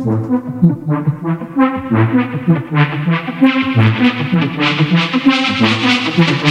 Thank you.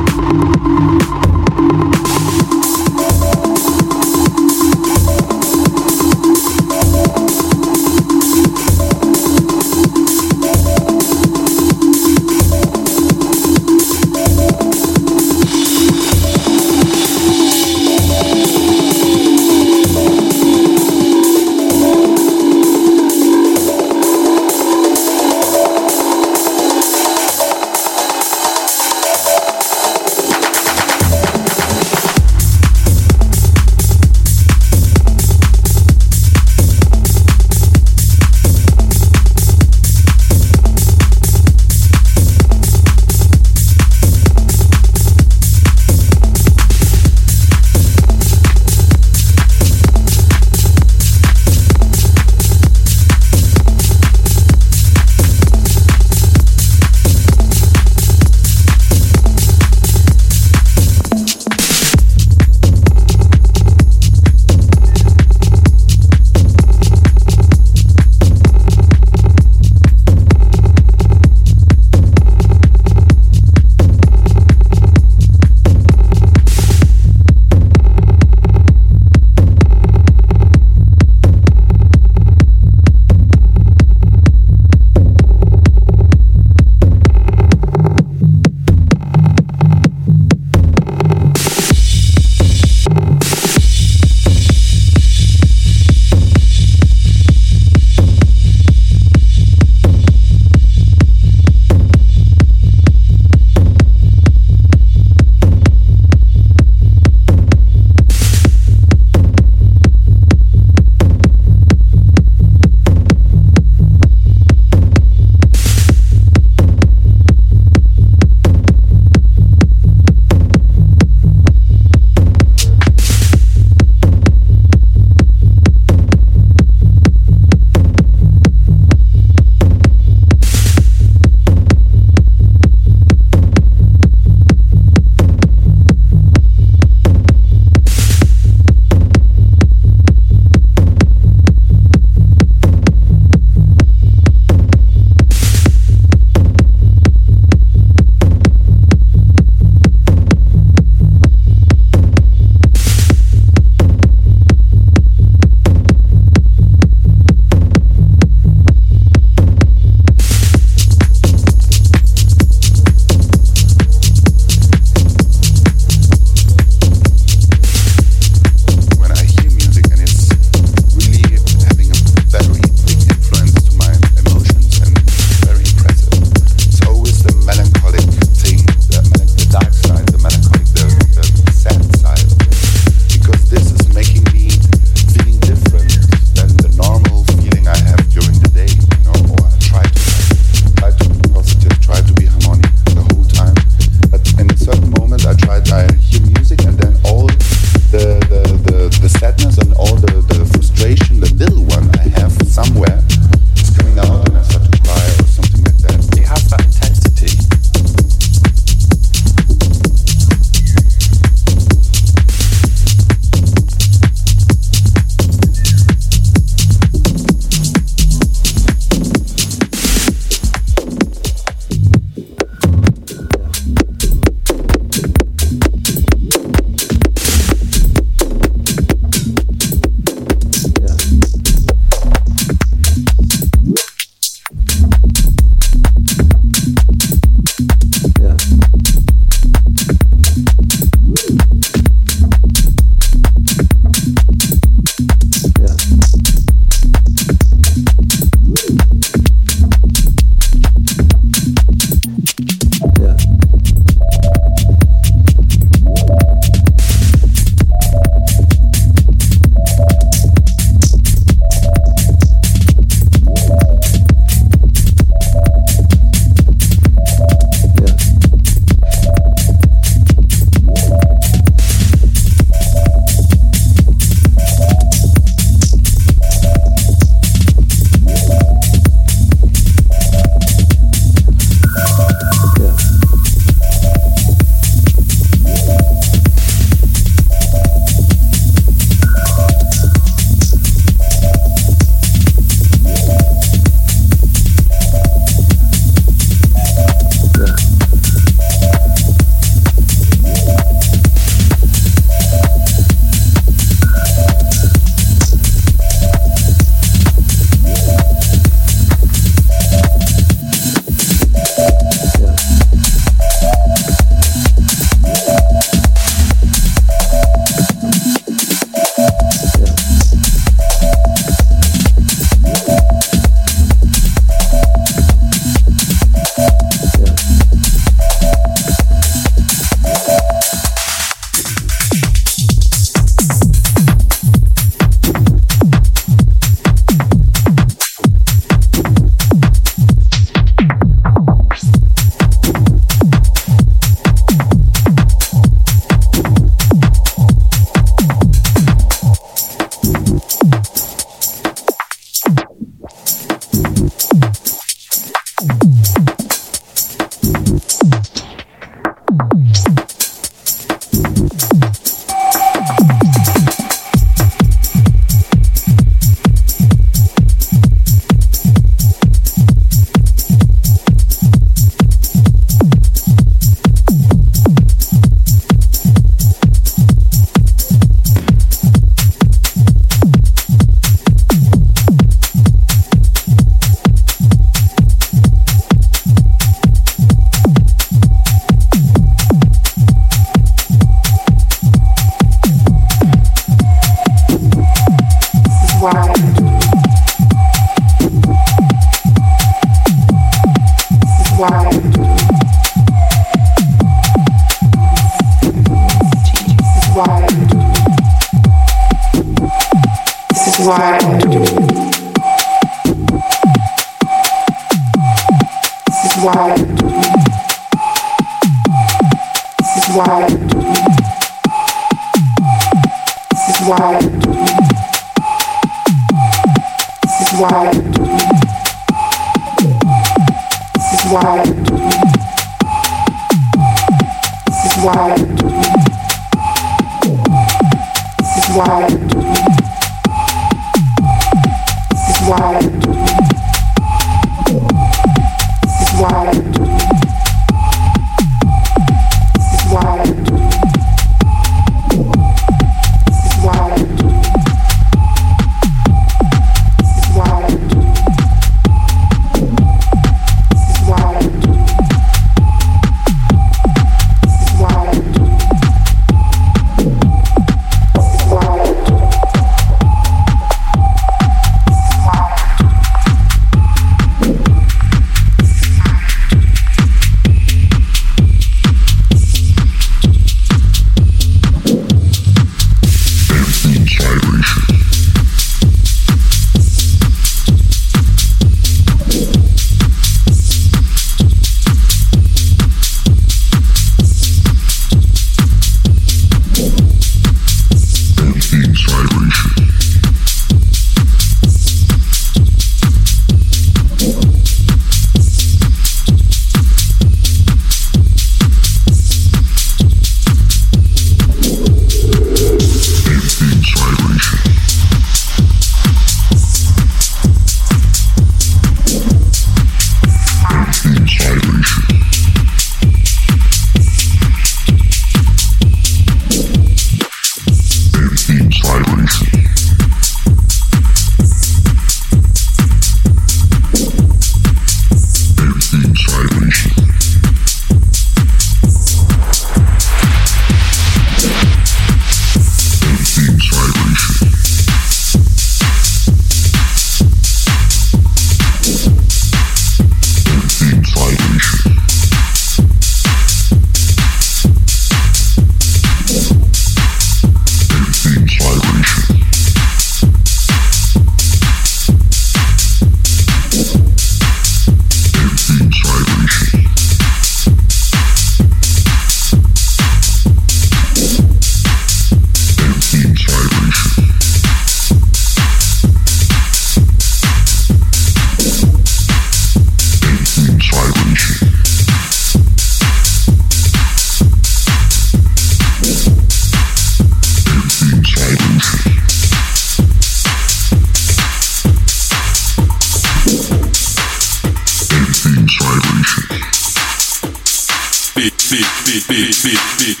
beat,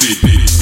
beat, beat.